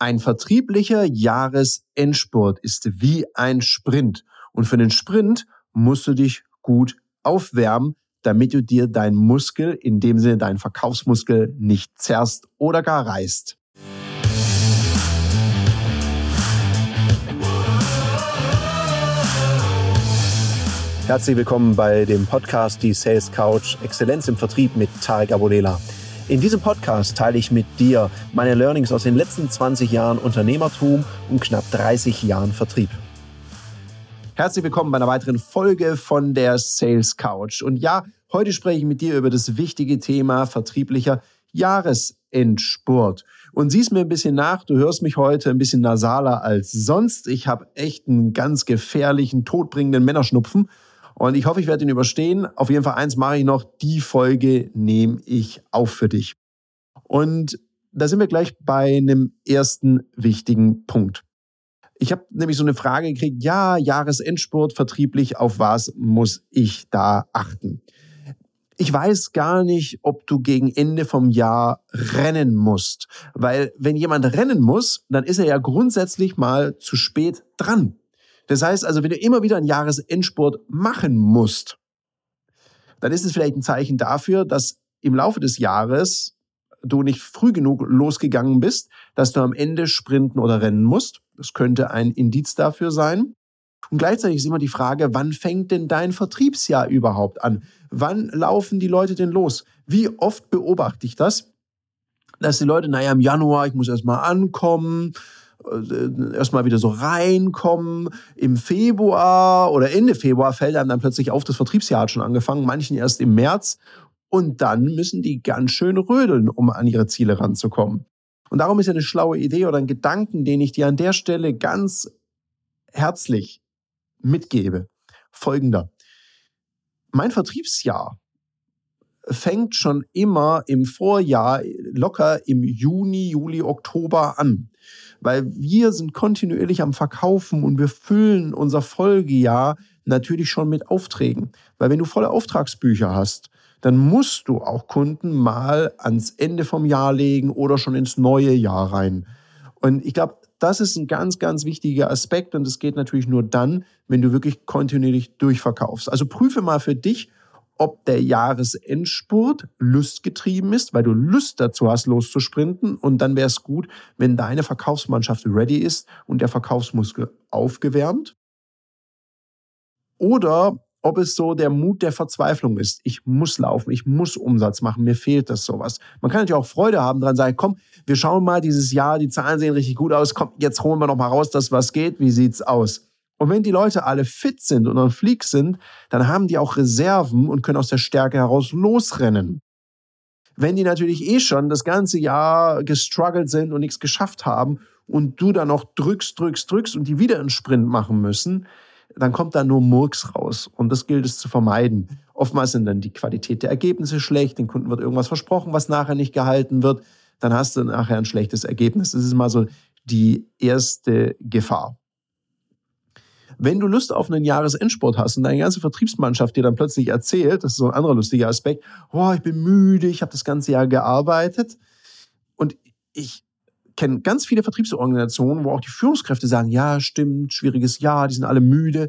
Ein vertrieblicher Jahresendspurt ist wie ein Sprint. Und für den Sprint musst du dich gut aufwärmen, damit du dir deinen Muskel, in dem Sinne deinen Verkaufsmuskel, nicht zerrst oder gar reißt. Herzlich willkommen bei dem Podcast Die Sales Couch Exzellenz im Vertrieb mit Tarek Abodela. In diesem Podcast teile ich mit dir meine Learnings aus den letzten 20 Jahren Unternehmertum und knapp 30 Jahren Vertrieb. Herzlich willkommen bei einer weiteren Folge von der Sales Couch. Und ja, heute spreche ich mit dir über das wichtige Thema vertrieblicher Jahresendspurt. Und siehst mir ein bisschen nach, du hörst mich heute ein bisschen nasaler als sonst. Ich habe echt einen ganz gefährlichen, todbringenden Männerschnupfen und ich hoffe, ich werde ihn überstehen. Auf jeden Fall eins mache ich noch. Die Folge nehme ich auf für dich. Und da sind wir gleich bei einem ersten wichtigen Punkt. Ich habe nämlich so eine Frage gekriegt, ja, Jahresendspurt vertrieblich, auf was muss ich da achten? Ich weiß gar nicht, ob du gegen Ende vom Jahr rennen musst, weil wenn jemand rennen muss, dann ist er ja grundsätzlich mal zu spät dran. Das heißt also, wenn du immer wieder einen Jahresendsport machen musst, dann ist es vielleicht ein Zeichen dafür, dass im Laufe des Jahres du nicht früh genug losgegangen bist, dass du am Ende sprinten oder rennen musst. Das könnte ein Indiz dafür sein. Und gleichzeitig ist immer die Frage, wann fängt denn dein Vertriebsjahr überhaupt an? Wann laufen die Leute denn los? Wie oft beobachte ich das? Dass die Leute, naja, im Januar, ich muss erstmal ankommen, erstmal wieder so reinkommen. Im Februar oder Ende Februar fällt einem dann plötzlich auf, das Vertriebsjahr hat schon angefangen, manchen erst im März. Und dann müssen die ganz schön rödeln, um an ihre Ziele ranzukommen. Und darum ist ja eine schlaue Idee oder ein Gedanken, den ich dir an der Stelle ganz herzlich mitgebe. Folgender. Mein Vertriebsjahr fängt schon immer im Vorjahr locker im Juni, Juli, Oktober an weil wir sind kontinuierlich am Verkaufen und wir füllen unser Folgejahr natürlich schon mit Aufträgen. Weil wenn du volle Auftragsbücher hast, dann musst du auch Kunden mal ans Ende vom Jahr legen oder schon ins neue Jahr rein. Und ich glaube, das ist ein ganz, ganz wichtiger Aspekt und es geht natürlich nur dann, wenn du wirklich kontinuierlich durchverkaufst. Also prüfe mal für dich, ob der Jahresendspurt lustgetrieben ist, weil du Lust dazu hast, loszusprinten. Und dann wäre es gut, wenn deine Verkaufsmannschaft ready ist und der Verkaufsmuskel aufgewärmt. Oder ob es so der Mut der Verzweiflung ist. Ich muss laufen, ich muss Umsatz machen, mir fehlt das sowas. Man kann natürlich auch Freude haben dran, sagen, komm, wir schauen mal dieses Jahr, die Zahlen sehen richtig gut aus, komm, jetzt holen wir noch mal raus, dass was geht, wie sieht's aus? Und wenn die Leute alle fit sind und on fleek sind, dann haben die auch Reserven und können aus der Stärke heraus losrennen. Wenn die natürlich eh schon das ganze Jahr gestruggelt sind und nichts geschafft haben und du dann noch drückst, drückst, drückst und die wieder einen Sprint machen müssen, dann kommt da nur Murks raus. Und das gilt es zu vermeiden. Oftmals sind dann die Qualität der Ergebnisse schlecht, den Kunden wird irgendwas versprochen, was nachher nicht gehalten wird. Dann hast du nachher ein schlechtes Ergebnis. Das ist mal so die erste Gefahr. Wenn du Lust auf einen Jahresendsport hast und deine ganze Vertriebsmannschaft dir dann plötzlich erzählt, das ist so ein anderer lustiger Aspekt, oh, ich bin müde, ich habe das ganze Jahr gearbeitet. Und ich kenne ganz viele Vertriebsorganisationen, wo auch die Führungskräfte sagen, ja, stimmt, schwieriges Jahr, die sind alle müde.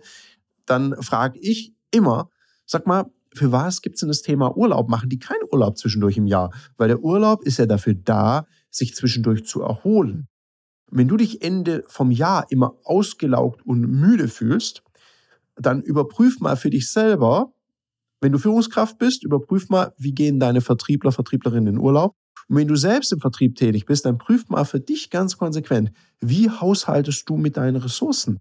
Dann frage ich immer, sag mal, für was gibt es denn das Thema Urlaub? Machen die keinen Urlaub zwischendurch im Jahr? Weil der Urlaub ist ja dafür da, sich zwischendurch zu erholen. Wenn du dich Ende vom Jahr immer ausgelaugt und müde fühlst, dann überprüf mal für dich selber, wenn du Führungskraft bist, überprüf mal, wie gehen deine Vertriebler, Vertrieblerinnen in Urlaub. Und wenn du selbst im Vertrieb tätig bist, dann prüf mal für dich ganz konsequent, wie haushaltest du mit deinen Ressourcen?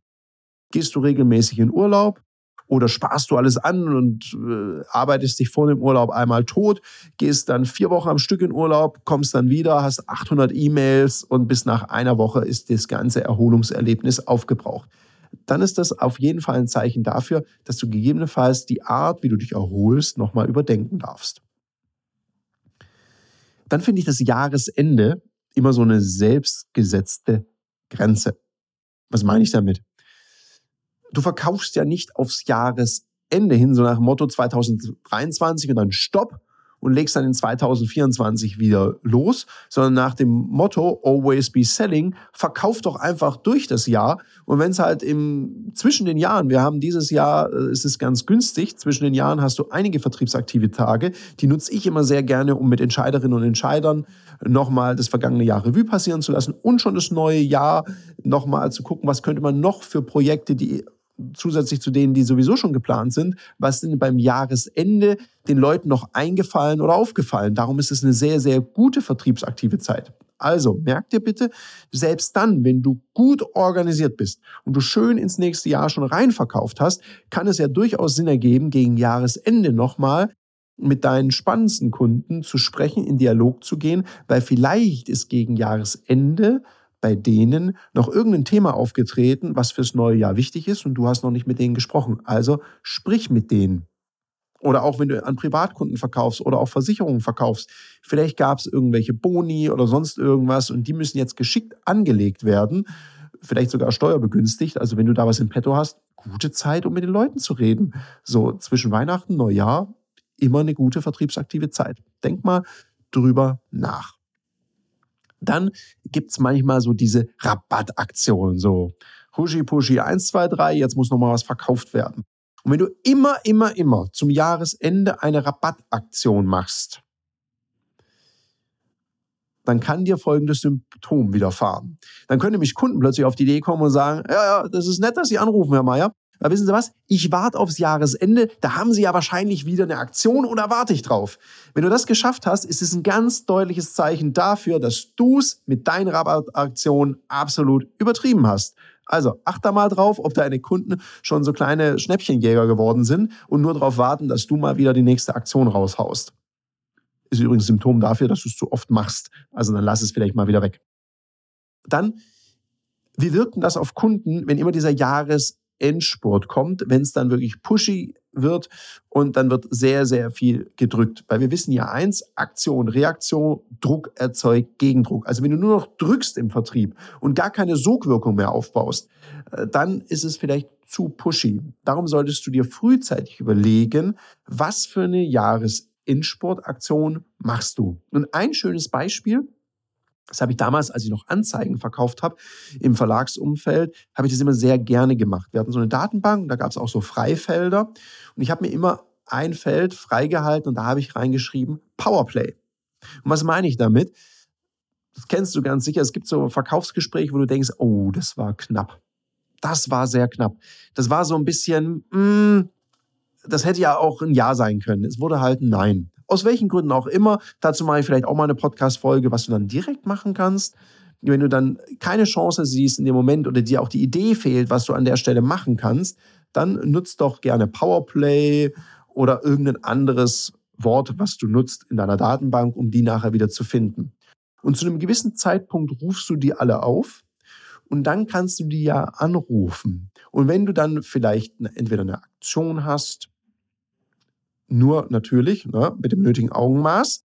Gehst du regelmäßig in Urlaub? Oder sparst du alles an und äh, arbeitest dich vor dem Urlaub einmal tot, gehst dann vier Wochen am Stück in Urlaub, kommst dann wieder, hast 800 E-Mails und bis nach einer Woche ist das ganze Erholungserlebnis aufgebraucht. Dann ist das auf jeden Fall ein Zeichen dafür, dass du gegebenenfalls die Art, wie du dich erholst, nochmal überdenken darfst. Dann finde ich das Jahresende immer so eine selbstgesetzte Grenze. Was meine ich damit? Du verkaufst ja nicht aufs Jahresende hin, so nach dem Motto 2023 und dann Stopp und legst dann in 2024 wieder los, sondern nach dem Motto Always be selling, verkauf doch einfach durch das Jahr. Und wenn es halt im, zwischen den Jahren, wir haben dieses Jahr, äh, ist es ganz günstig, zwischen den Jahren hast du einige vertriebsaktive Tage, die nutze ich immer sehr gerne, um mit Entscheiderinnen und Entscheidern nochmal das vergangene Jahr Revue passieren zu lassen und schon das neue Jahr nochmal zu gucken, was könnte man noch für Projekte, die zusätzlich zu denen, die sowieso schon geplant sind, was denn beim Jahresende den Leuten noch eingefallen oder aufgefallen. Darum ist es eine sehr, sehr gute vertriebsaktive Zeit. Also merk dir bitte, selbst dann, wenn du gut organisiert bist und du schön ins nächste Jahr schon reinverkauft hast, kann es ja durchaus Sinn ergeben, gegen Jahresende nochmal mit deinen spannendsten Kunden zu sprechen, in Dialog zu gehen, weil vielleicht ist gegen Jahresende bei denen noch irgendein Thema aufgetreten, was fürs neue Jahr wichtig ist und du hast noch nicht mit denen gesprochen. Also sprich mit denen. Oder auch wenn du an Privatkunden verkaufst oder auch Versicherungen verkaufst. Vielleicht gab es irgendwelche Boni oder sonst irgendwas und die müssen jetzt geschickt angelegt werden. Vielleicht sogar steuerbegünstigt. Also wenn du da was im Petto hast, gute Zeit, um mit den Leuten zu reden. So zwischen Weihnachten, Neujahr, immer eine gute vertriebsaktive Zeit. Denk mal drüber nach. Dann gibt es manchmal so diese Rabattaktionen, so Huschi Puschi 1, 2, 3, jetzt muss nochmal was verkauft werden. Und wenn du immer, immer, immer zum Jahresende eine Rabattaktion machst, dann kann dir folgendes Symptom widerfahren. Dann können nämlich Kunden plötzlich auf die Idee kommen und sagen, ja, ja, das ist nett, dass Sie anrufen, Herr Meier, aber wissen Sie was? Ich warte aufs Jahresende. Da haben Sie ja wahrscheinlich wieder eine Aktion oder warte ich drauf? Wenn du das geschafft hast, ist es ein ganz deutliches Zeichen dafür, dass du es mit deinen Rabattaktionen absolut übertrieben hast. Also achte mal drauf, ob deine Kunden schon so kleine Schnäppchenjäger geworden sind und nur darauf warten, dass du mal wieder die nächste Aktion raushaust. Ist übrigens Symptom dafür, dass du es zu oft machst. Also dann lass es vielleicht mal wieder weg. Dann, wie wirkt denn das auf Kunden, wenn immer dieser Jahres Endspurt kommt, wenn es dann wirklich pushy wird und dann wird sehr, sehr viel gedrückt. Weil wir wissen ja eins, Aktion, Reaktion, Druck erzeugt Gegendruck. Also wenn du nur noch drückst im Vertrieb und gar keine Sogwirkung mehr aufbaust, äh, dann ist es vielleicht zu pushy. Darum solltest du dir frühzeitig überlegen, was für eine Jahresendsportaktion machst du. Und ein schönes Beispiel, das habe ich damals, als ich noch Anzeigen verkauft habe im Verlagsumfeld, habe ich das immer sehr gerne gemacht. Wir hatten so eine Datenbank, da gab es auch so Freifelder und ich habe mir immer ein Feld freigehalten und da habe ich reingeschrieben Powerplay. Und was meine ich damit? Das kennst du ganz sicher. Es gibt so Verkaufsgespräche, wo du denkst, oh, das war knapp. Das war sehr knapp. Das war so ein bisschen, mm, das hätte ja auch ein Ja sein können. Es wurde halt ein Nein. Aus welchen Gründen auch immer. Dazu mache ich vielleicht auch mal eine Podcast-Folge, was du dann direkt machen kannst. Wenn du dann keine Chance siehst in dem Moment oder dir auch die Idee fehlt, was du an der Stelle machen kannst, dann nutzt doch gerne Powerplay oder irgendein anderes Wort, was du nutzt in deiner Datenbank, um die nachher wieder zu finden. Und zu einem gewissen Zeitpunkt rufst du die alle auf und dann kannst du die ja anrufen. Und wenn du dann vielleicht entweder eine Aktion hast nur natürlich ne, mit dem nötigen Augenmaß.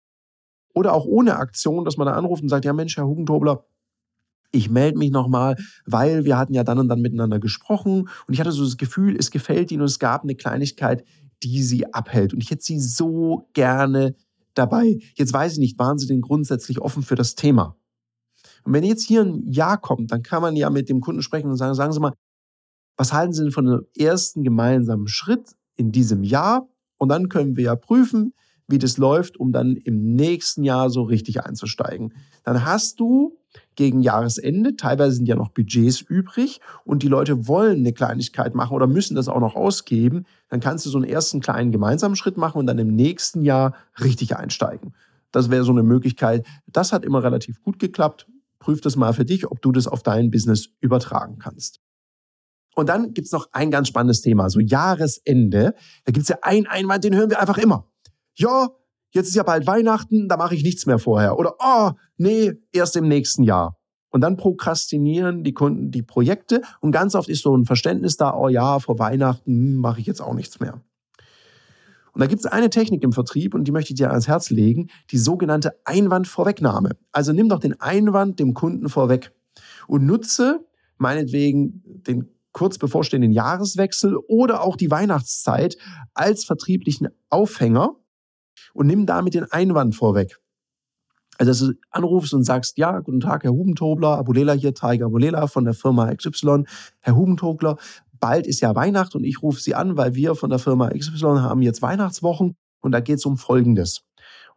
Oder auch ohne Aktion, dass man da anruft und sagt, ja Mensch, Herr Hugentobler, ich melde mich nochmal, weil wir hatten ja dann und dann miteinander gesprochen und ich hatte so das Gefühl, es gefällt Ihnen und es gab eine Kleinigkeit, die Sie abhält. Und ich hätte Sie so gerne dabei. Jetzt weiß ich nicht, waren Sie denn grundsätzlich offen für das Thema? Und wenn jetzt hier ein Ja kommt, dann kann man ja mit dem Kunden sprechen und sagen, sagen Sie mal, was halten Sie denn von einem ersten gemeinsamen Schritt in diesem Jahr? Und dann können wir ja prüfen, wie das läuft, um dann im nächsten Jahr so richtig einzusteigen. Dann hast du gegen Jahresende, teilweise sind ja noch Budgets übrig und die Leute wollen eine Kleinigkeit machen oder müssen das auch noch ausgeben, dann kannst du so einen ersten kleinen gemeinsamen Schritt machen und dann im nächsten Jahr richtig einsteigen. Das wäre so eine Möglichkeit. Das hat immer relativ gut geklappt. Prüf das mal für dich, ob du das auf dein Business übertragen kannst. Und dann gibt's noch ein ganz spannendes Thema, so Jahresende. Da gibt's ja einen Einwand, den hören wir einfach immer. Ja, jetzt ist ja bald Weihnachten, da mache ich nichts mehr vorher. Oder, oh, nee, erst im nächsten Jahr. Und dann prokrastinieren die Kunden die Projekte und ganz oft ist so ein Verständnis da, oh ja, vor Weihnachten mache ich jetzt auch nichts mehr. Und da gibt es eine Technik im Vertrieb und die möchte ich dir ans Herz legen, die sogenannte Einwandvorwegnahme. Also nimm doch den Einwand dem Kunden vorweg und nutze meinetwegen den kurz bevorstehenden Jahreswechsel oder auch die Weihnachtszeit als vertrieblichen Aufhänger, und nimm damit den Einwand vorweg. Also, dass du anrufst und sagst, ja, guten Tag, Herr Hubentobler, Abulela hier, Tiger Abulela von der Firma XY. Herr Hubentobler, bald ist ja Weihnacht und ich rufe Sie an, weil wir von der Firma XY haben jetzt Weihnachtswochen und da geht es um Folgendes.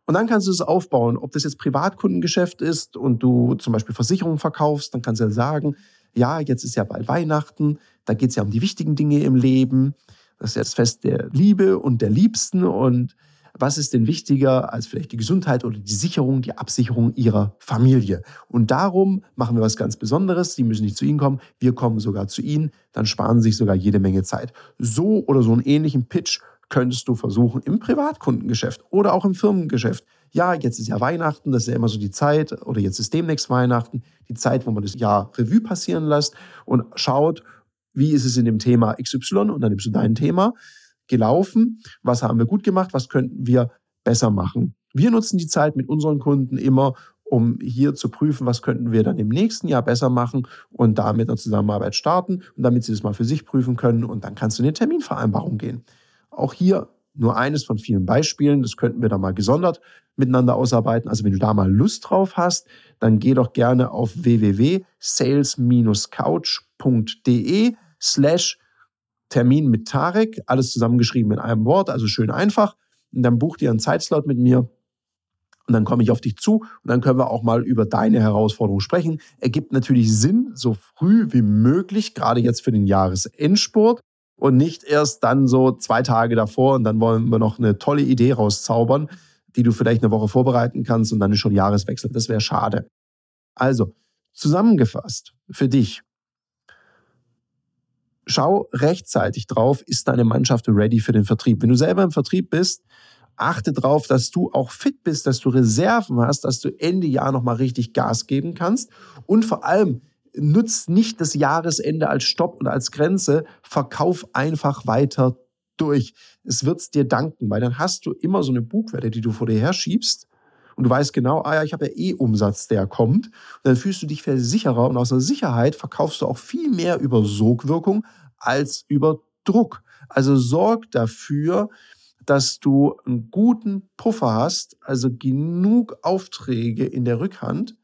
Und dann kannst du es aufbauen, ob das jetzt Privatkundengeschäft ist und du zum Beispiel Versicherungen verkaufst, dann kannst du ja sagen, ja, jetzt ist ja bald Weihnachten, da geht es ja um die wichtigen Dinge im Leben. Das ist ja das Fest der Liebe und der Liebsten und was ist denn wichtiger als vielleicht die Gesundheit oder die Sicherung, die Absicherung ihrer Familie. Und darum machen wir was ganz Besonderes. Sie müssen nicht zu Ihnen kommen, wir kommen sogar zu Ihnen, dann sparen Sie sich sogar jede Menge Zeit. So oder so einen ähnlichen Pitch könntest du versuchen im Privatkundengeschäft oder auch im Firmengeschäft. Ja, jetzt ist ja Weihnachten, das ist ja immer so die Zeit, oder jetzt ist demnächst Weihnachten, die Zeit, wo man das Jahr Revue passieren lässt und schaut, wie ist es in dem Thema XY und dann nimmst du dein Thema gelaufen, was haben wir gut gemacht, was könnten wir besser machen. Wir nutzen die Zeit mit unseren Kunden immer, um hier zu prüfen, was könnten wir dann im nächsten Jahr besser machen und damit eine Zusammenarbeit starten und damit sie das mal für sich prüfen können und dann kannst du in eine Terminvereinbarung gehen. Auch hier nur eines von vielen Beispielen, das könnten wir da mal gesondert miteinander ausarbeiten. Also wenn du da mal Lust drauf hast, dann geh doch gerne auf www.sales-couch.de slash Termin mit Tarek, alles zusammengeschrieben in einem Wort, also schön einfach. Und dann buch dir einen Zeitslot mit mir und dann komme ich auf dich zu und dann können wir auch mal über deine Herausforderungen sprechen. Ergibt natürlich Sinn, so früh wie möglich, gerade jetzt für den Jahresendsport und nicht erst dann so zwei Tage davor und dann wollen wir noch eine tolle Idee rauszaubern, die du vielleicht eine Woche vorbereiten kannst und dann ist schon Jahreswechsel. Das wäre schade. Also, zusammengefasst für dich, schau rechtzeitig drauf, ist deine Mannschaft ready für den Vertrieb. Wenn du selber im Vertrieb bist, achte darauf, dass du auch fit bist, dass du Reserven hast, dass du Ende Jahr nochmal richtig Gas geben kannst. Und vor allem, nutzt nicht das Jahresende als Stopp und als Grenze. Verkauf einfach weiter durch. Es wird's dir danken, weil dann hast du immer so eine Bugwelle, die du vor dir her schiebst. Und du weißt genau, ah ja, ich habe ja eh Umsatz, der kommt. Und dann fühlst du dich viel sicherer und aus der Sicherheit verkaufst du auch viel mehr über Sogwirkung als über Druck. Also sorg dafür, dass du einen guten Puffer hast, also genug Aufträge in der Rückhand,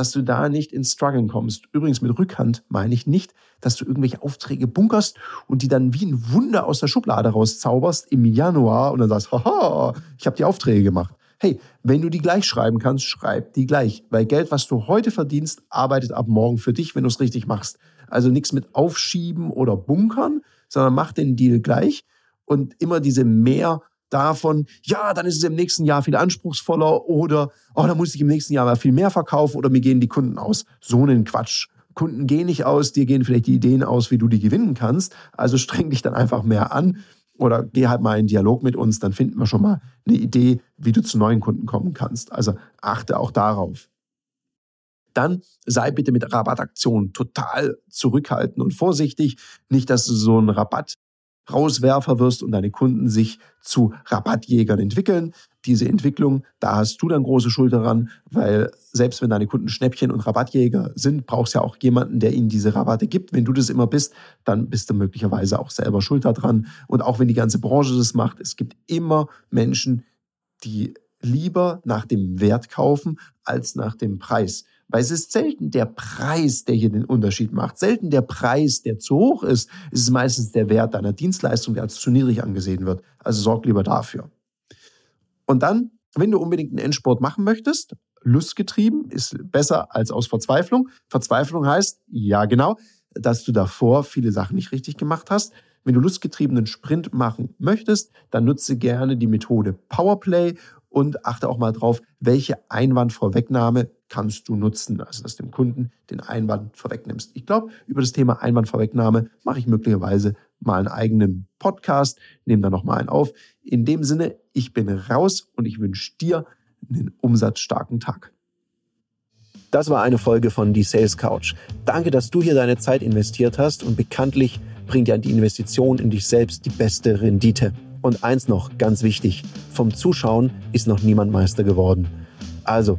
dass du da nicht ins Struggeln kommst. Übrigens mit Rückhand meine ich nicht, dass du irgendwelche Aufträge bunkerst und die dann wie ein Wunder aus der Schublade rauszauberst im Januar und dann sagst, haha, ich habe die Aufträge gemacht. Hey, wenn du die gleich schreiben kannst, schreib die gleich, weil Geld, was du heute verdienst, arbeitet ab morgen für dich, wenn du es richtig machst. Also nichts mit Aufschieben oder Bunkern, sondern mach den Deal gleich und immer diese mehr davon, ja, dann ist es im nächsten Jahr viel anspruchsvoller oder, oh, dann muss ich im nächsten Jahr mal viel mehr verkaufen oder mir gehen die Kunden aus. So einen Quatsch. Kunden gehen nicht aus, dir gehen vielleicht die Ideen aus, wie du die gewinnen kannst. Also streng dich dann einfach mehr an oder geh halt mal in Dialog mit uns, dann finden wir schon mal eine Idee, wie du zu neuen Kunden kommen kannst. Also achte auch darauf dann sei bitte mit Rabattaktionen total zurückhaltend und vorsichtig. Nicht, dass du so einen Rabatt Rauswerfer wirst und deine Kunden sich zu Rabattjägern entwickeln. Diese Entwicklung, da hast du dann große Schuld daran, weil selbst wenn deine Kunden Schnäppchen und Rabattjäger sind, brauchst du ja auch jemanden, der ihnen diese Rabatte gibt. Wenn du das immer bist, dann bist du möglicherweise auch selber schuld daran. Und auch wenn die ganze Branche das macht, es gibt immer Menschen, die lieber nach dem Wert kaufen als nach dem Preis. Weil es ist selten der Preis, der hier den Unterschied macht. Selten der Preis, der zu hoch ist. Es ist meistens der Wert deiner Dienstleistung, der als zu niedrig angesehen wird. Also sorg lieber dafür. Und dann, wenn du unbedingt einen Endsport machen möchtest, lustgetrieben ist besser als aus Verzweiflung. Verzweiflung heißt, ja genau, dass du davor viele Sachen nicht richtig gemacht hast. Wenn du lustgetriebenen Sprint machen möchtest, dann nutze gerne die Methode Powerplay und achte auch mal drauf, welche Einwandvorwegnahme kannst du nutzen, also dass du dem Kunden den Einwand vorwegnimmst. Ich glaube, über das Thema Einwandvorwegnahme mache ich möglicherweise mal einen eigenen Podcast, nehme da nochmal einen auf. In dem Sinne, ich bin raus und ich wünsche dir einen umsatzstarken Tag. Das war eine Folge von Die Sales Couch. Danke, dass du hier deine Zeit investiert hast und bekanntlich bringt ja die Investition in dich selbst die beste Rendite. Und eins noch, ganz wichtig, vom Zuschauen ist noch niemand Meister geworden. Also,